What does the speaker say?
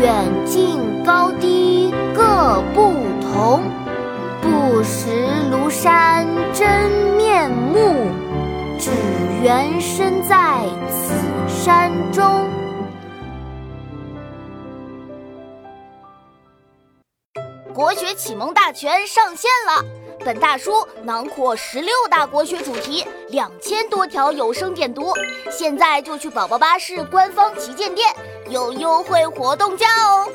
远近高低各不同。不识庐山真面目，只缘身在此山中。国学启蒙大全上线了。本大书囊括十六大国学主题，两千多条有声点读。现在就去宝宝巴士官方旗舰店，有优惠活动价哦！